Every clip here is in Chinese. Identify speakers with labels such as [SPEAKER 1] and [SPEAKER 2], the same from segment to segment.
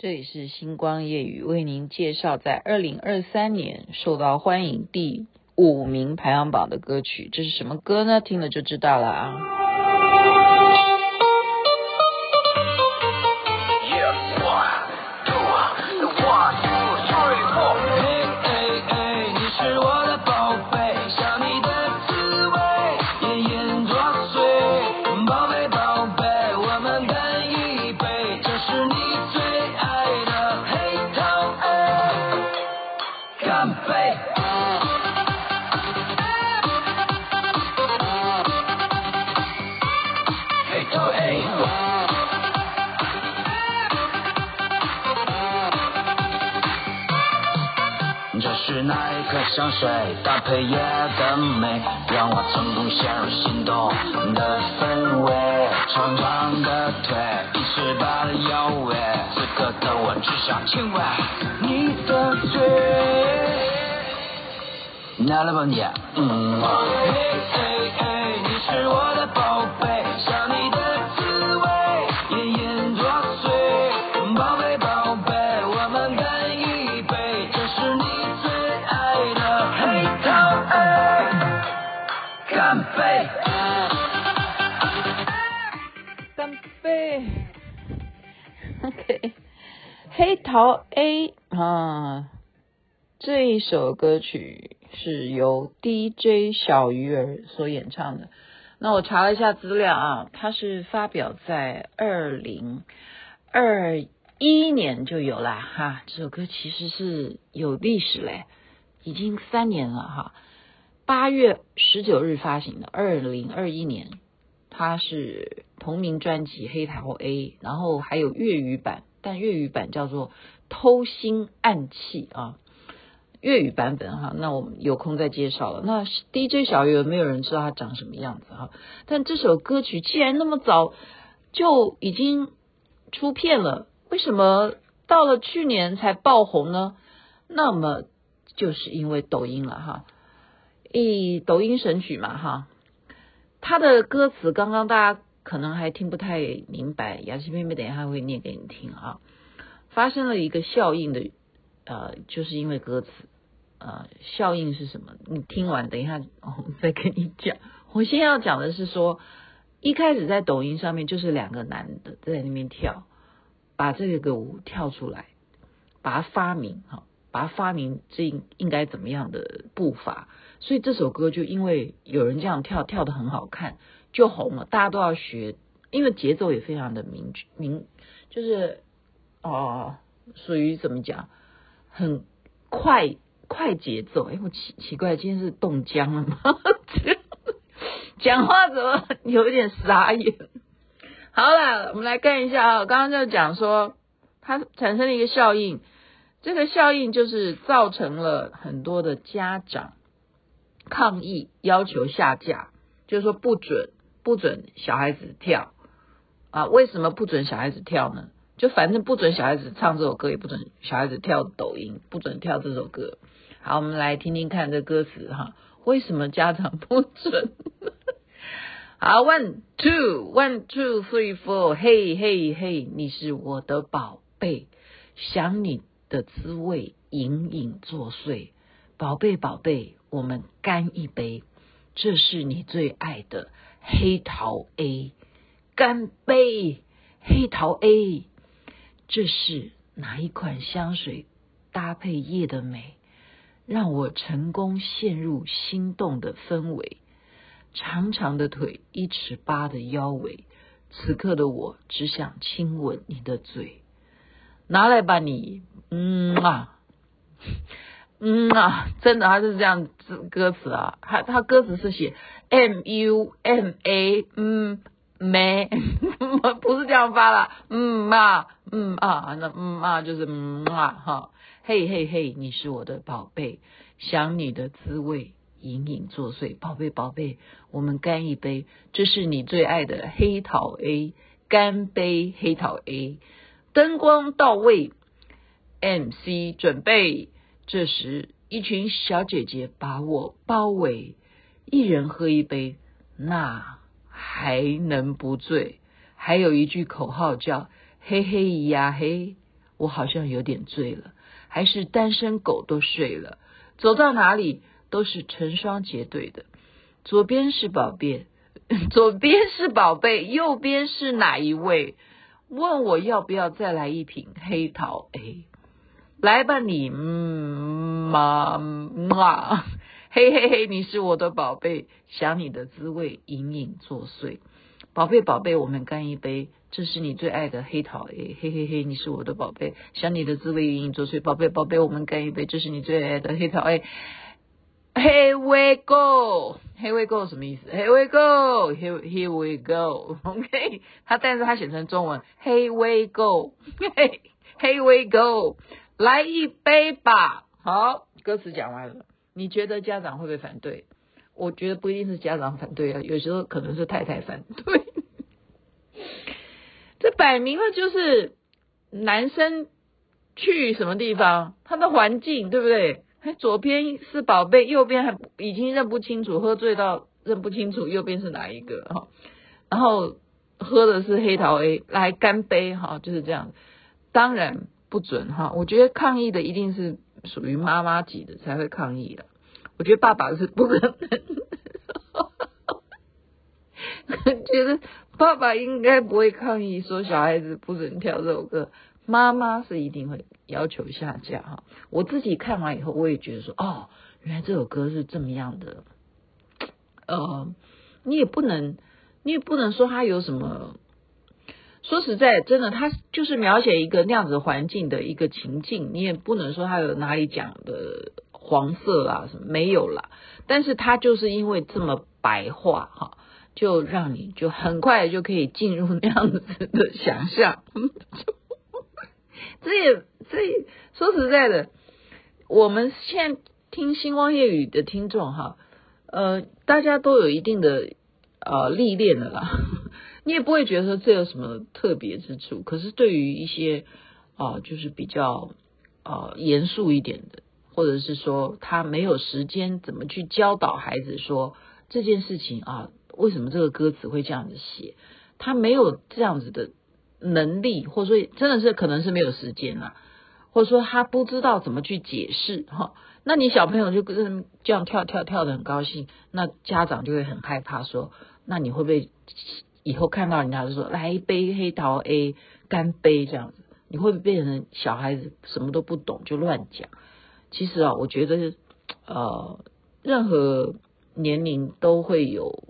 [SPEAKER 1] 这里是星光夜语为您介绍在二零二三年受到欢迎第五名排行榜的歌曲，这是什么歌呢？听了就知道了啊。
[SPEAKER 2] 香水搭配夜的美，让我成功陷入心动的氛围。长长的腿，一尺八的腰围，此刻的我只想亲吻你的嘴。哪里吧你？嗯。嘿嘿嘿，你是我的
[SPEAKER 1] 宝贝，黑桃 A 啊，这一首歌曲是由 DJ 小鱼儿所演唱的。那我查了一下资料啊，它是发表在二零二一年就有了哈。这首歌其实是有历史嘞，已经三年了哈。八月十九日发行的，二零二一年，它是同名专辑《黑桃 A》，然后还有粤语版，但粤语版叫做《偷心暗器》啊，粤语版本哈，那我们有空再介绍了。那 DJ 小鱼没有人知道他长什么样子哈，但这首歌曲既然那么早就已经出片了，为什么到了去年才爆红呢？那么就是因为抖音了哈。诶，抖音神曲嘛，哈，他的歌词刚刚大家可能还听不太明白，雅琪妹妹等一下会念给你听啊。发生了一个效应的，呃，就是因为歌词，呃，效应是什么？你听完等一下我再跟你讲。我先要讲的是说，一开始在抖音上面就是两个男的在那边跳，把这个舞跳出来，把它发明哈。把它发明这应该怎么样的步伐，所以这首歌就因为有人这样跳，跳得很好看，就红了，大家都要学，因为节奏也非常的明明，就是哦，属于怎么讲，很快快节奏。哎，我奇奇怪，今天是冻僵了吗？讲话怎么有点傻眼？好了，我们来看一下啊，刚刚就讲说它产生了一个效应。这个效应就是造成了很多的家长抗议，要求下架，就是说不准不准小孩子跳啊？为什么不准小孩子跳呢？就反正不准小孩子唱这首歌，也不准小孩子跳抖音，不准跳这首歌。好，我们来听听看这歌词哈，为什么家长不准？好，one two one two three four，嘿嘿嘿，你是我的宝贝，想你。的滋味隐隐作祟，宝贝宝贝，我们干一杯，这是你最爱的黑桃 A，干杯，黑桃 A，这是哪一款香水搭配夜的美，让我成功陷入心动的氛围，长长的腿，一尺八的腰围，此刻的我只想亲吻你的嘴。拿来吧你，嗯啊，嗯啊，真的，他是这样子歌词啊，他他歌词是写 M U M A，嗯，没，不是这样发啦，嗯啊，嗯啊，那嗯啊就是嗯啊哈，嘿嘿嘿，你是我的宝贝，想你的滋味隐隐作祟，宝贝宝贝，我们干一杯，这是你最爱的黑桃 A，干杯黑桃 A。灯光到位，MC 准备。这时，一群小姐姐把我包围，一人喝一杯，那还能不醉？还有一句口号叫“嘿嘿咿呀嘿”，我好像有点醉了，还是单身狗都睡了，走到哪里都是成双结对的。左边是宝贝，左边是宝贝，右边是哪一位？问我要不要再来一瓶黑桃 A？来吧你，嗯妈妈，嘿嘿嘿，你是我的宝贝，想你的滋味隐隐作祟。宝贝宝贝，我们干一杯，这是你最爱的黑桃 A，嘿嘿嘿，你是我的宝贝，想你的滋味隐隐作祟。宝贝宝贝，我们干一杯，这是你最爱的黑桃 A，Here we go，Here we go 什么意思？Here we go，Here Here we go，OK，他但是他写成中文，Here we go，Here we go，来一杯吧。好，歌词讲完了，你觉得家长会不会反对？我觉得不一定是家长反对啊，有时候可能是太太反对。这摆明了就是男生去什么地方，他的环境对不对？还左边是宝贝，右边还已经认不清楚，喝醉到认不清楚右边是哪一个哈。然后喝的是黑桃 A，来干杯哈，就是这样。当然不准哈，我觉得抗议的一定是属于妈妈级的才会抗议的。我觉得爸爸是不可能，觉得爸爸应该不会抗议说小孩子不准跳这首歌，妈妈是一定会要求下架哈。我自己看完以后，我也觉得说，哦，原来这首歌是这么样的，呃，你也不能，你也不能说他有什么，说实在，真的，他就是描写一个那样子环境的一个情境，你也不能说他有哪里讲的。黄色啊什么没有啦，但是它就是因为这么白话哈，就让你就很快就可以进入那样子的想象。这也这也说实在的，我们现在听星光夜语的听众哈，呃，大家都有一定的呃历练的啦，你也不会觉得说这有什么特别之处。可是对于一些啊、就是比较啊、严肃一点的。或者是说他没有时间怎么去教导孩子说这件事情啊？为什么这个歌词会这样子写？他没有这样子的能力，或者说真的是可能是没有时间了，或者说他不知道怎么去解释哈。那你小朋友就跟这样跳跳跳的很高兴，那家长就会很害怕说，那你会不会以后看到人家就说来一杯黑桃 A 干杯这样子？你会不会变成小孩子什么都不懂就乱讲？其实啊，我觉得，呃，任何年龄都会有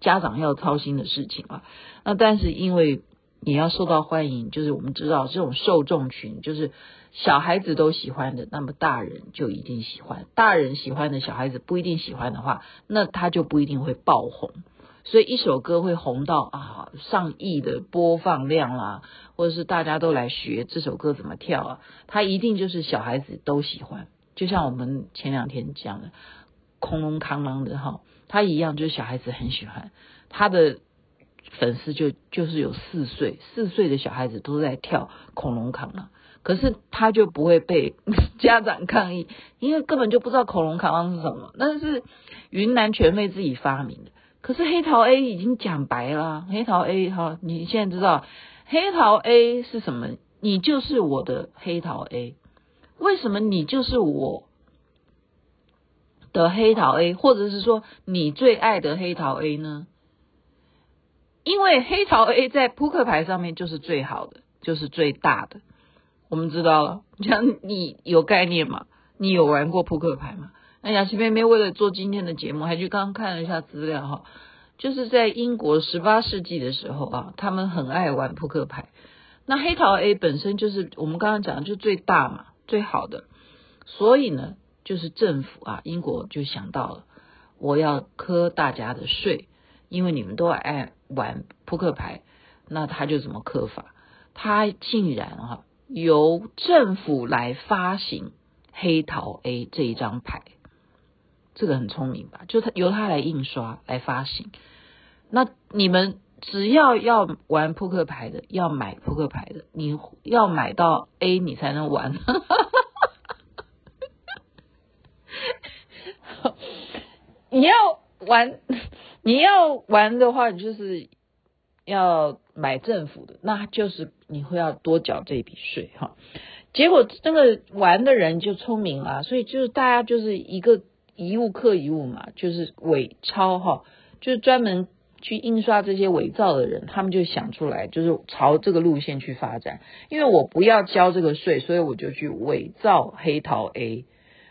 [SPEAKER 1] 家长要操心的事情啊。那但是因为你要受到欢迎，就是我们知道这种受众群，就是小孩子都喜欢的，那么大人就一定喜欢。大人喜欢的小孩子不一定喜欢的话，那他就不一定会爆红。所以一首歌会红到啊上亿的播放量啦，或者是大家都来学这首歌怎么跳啊，它一定就是小孩子都喜欢。就像我们前两天讲的，恐龙扛狼的哈，他一样就是小孩子很喜欢，他的粉丝就就是有四岁四岁的小孩子都在跳恐龙扛狼，可是他就不会被 家长抗议，因为根本就不知道恐龙扛狼是什么，那是云南全妹自己发明的。可是黑桃 A 已经讲白了，黑桃 A 哈，你现在知道黑桃 A 是什么？你就是我的黑桃 A，为什么你就是我的黑桃 A，或者是说你最爱的黑桃 A 呢？因为黑桃 A 在扑克牌上面就是最好的，就是最大的。我们知道了，像你有概念吗？你有玩过扑克牌吗？那雅琪妹妹为了做今天的节目，还去刚看了一下资料哈，就是在英国十八世纪的时候啊，他们很爱玩扑克牌。那黑桃 A 本身就是我们刚刚讲的，就最大嘛，最好的。所以呢，就是政府啊，英国就想到了，我要课大家的税，因为你们都爱玩扑克牌，那他就怎么课法？他竟然哈，由政府来发行黑桃 A 这一张牌。这个很聪明吧？就他由他来印刷来发行。那你们只要要玩扑克牌的，要买扑克牌的，你要买到 A 你才能玩。你要玩，你要玩的话，你就是要买政府的，那就是你会要多缴这笔税哈。结果那个玩的人就聪明了，所以就是大家就是一个一物克一物嘛，就是伪钞哈，就是专门去印刷这些伪造的人，他们就想出来，就是朝这个路线去发展。因为我不要交这个税，所以我就去伪造黑桃 A，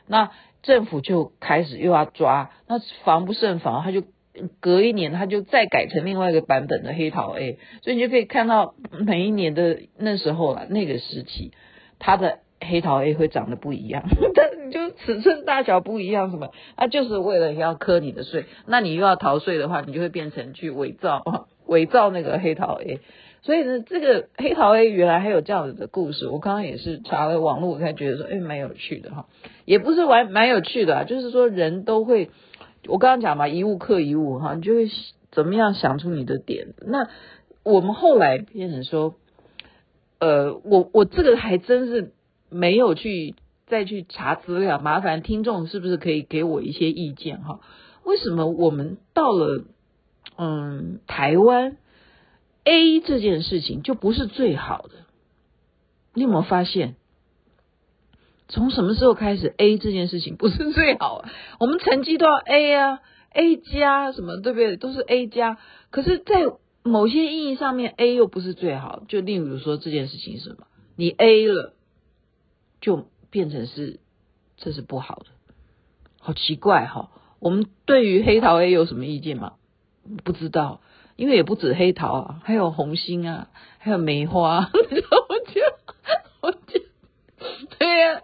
[SPEAKER 1] 那政府就开始又要抓，那防不胜防，他就。隔一年，他就再改成另外一个版本的黑桃 A，所以你就可以看到每一年的那时候了，那个时期，它的黑桃 A 会长得不一样，但就尺寸大小不一样，什么，它就是为了要磕你的税，那你又要逃税的话，你就会变成去伪造，伪造那个黑桃 A，所以呢，这个黑桃 A 原来还有这样子的故事，我刚刚也是查了网络，我才觉得说，哎，蛮有趣的哈，也不是玩蛮有趣的啊，就是说人都会。我刚刚讲嘛，一物克一物哈，你就会怎么样想出你的点。那我们后来变成说，呃，我我这个还真是没有去再去查资料，麻烦听众是不是可以给我一些意见哈？为什么我们到了嗯台湾 A 这件事情就不是最好的？你有没有发现？从什么时候开始，A 这件事情不是最好啊？我们成绩都要 A 啊，A 加什么，对不对？都是 A 加。可是，在某些意义上面，A 又不是最好。就例如说这件事情是什么？你 A 了，就变成是这是不好的，好奇怪哈。我们对于黑桃 A 有什么意见吗？不知道，因为也不止黑桃啊，还有红心啊，还有梅花。我就我就对呀。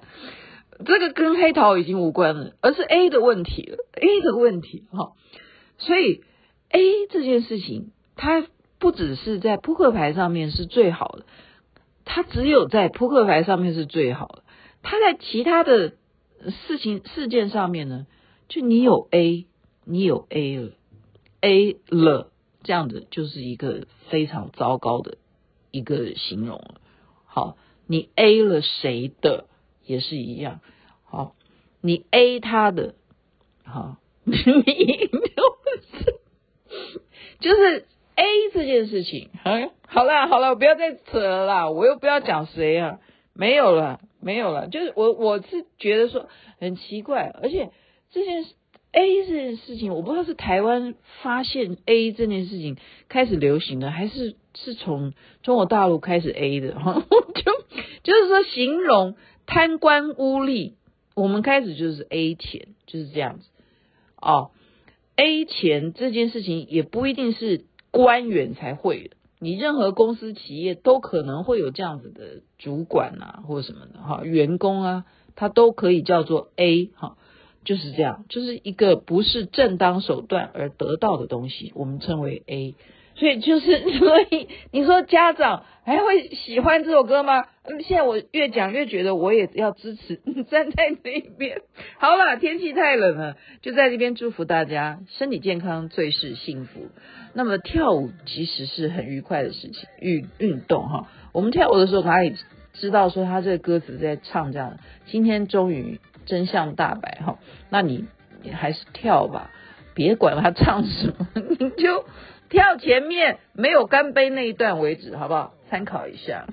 [SPEAKER 1] 这个跟黑桃已经无关了，而是 A 的问题了。A 的问题哈，所以 A 这件事情，它不只是在扑克牌上面是最好的，它只有在扑克牌上面是最好的。他在其他的事情事件上面呢，就你有 A，你有 A 了，A 了，这样子就是一个非常糟糕的一个形容。好，你 A 了谁的？也是一样，好，你 A 他的，好，你就是就是 A 这件事情，嗯，好了好了，我不要再扯了啦，我又不要讲谁啊，没有了没有了，就是我我是觉得说很奇怪，而且这件事 A 这件事情，我不知道是台湾发现 A 这件事情开始流行的，还是是从中国大陆开始 A 的，哈，就就是说形容。贪官污吏，我们开始就是 A 钱，就是这样子哦。A 钱这件事情也不一定是官员才会的，你任何公司企业都可能会有这样子的主管啊，或者什么的哈，员工啊，他都可以叫做 A 哈，就是这样，就是一个不是正当手段而得到的东西，我们称为 A。所以就是，所以你说家长还会喜欢这首歌吗？嗯现在我越讲越觉得我也要支持，站在那边。好了，天气太冷了，就在这边祝福大家身体健康，最是幸福。那么跳舞其实是很愉快的事情，运运动哈。我们跳舞的时候哪里知道说他这个歌词在唱这样？今天终于真相大白哈，那你你还是跳吧，别管他唱什么，你就。跳前面没有干杯那一段为止，好不好？参考一下。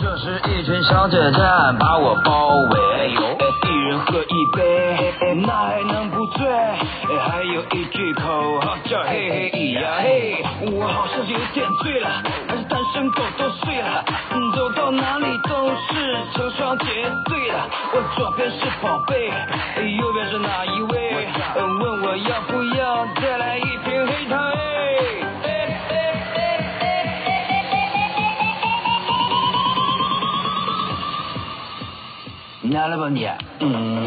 [SPEAKER 2] 这是一群小姐姐把我包围，一人喝一杯，那还能不醉？还有一句口号叫嘿嘿咿呀嘿，我好像有点醉了，还是单身狗都睡了，走到哪里都是成双结对了。我左边是宝贝，右边是哪一位？问我要不要再来一瓶。来了吧你，嗯。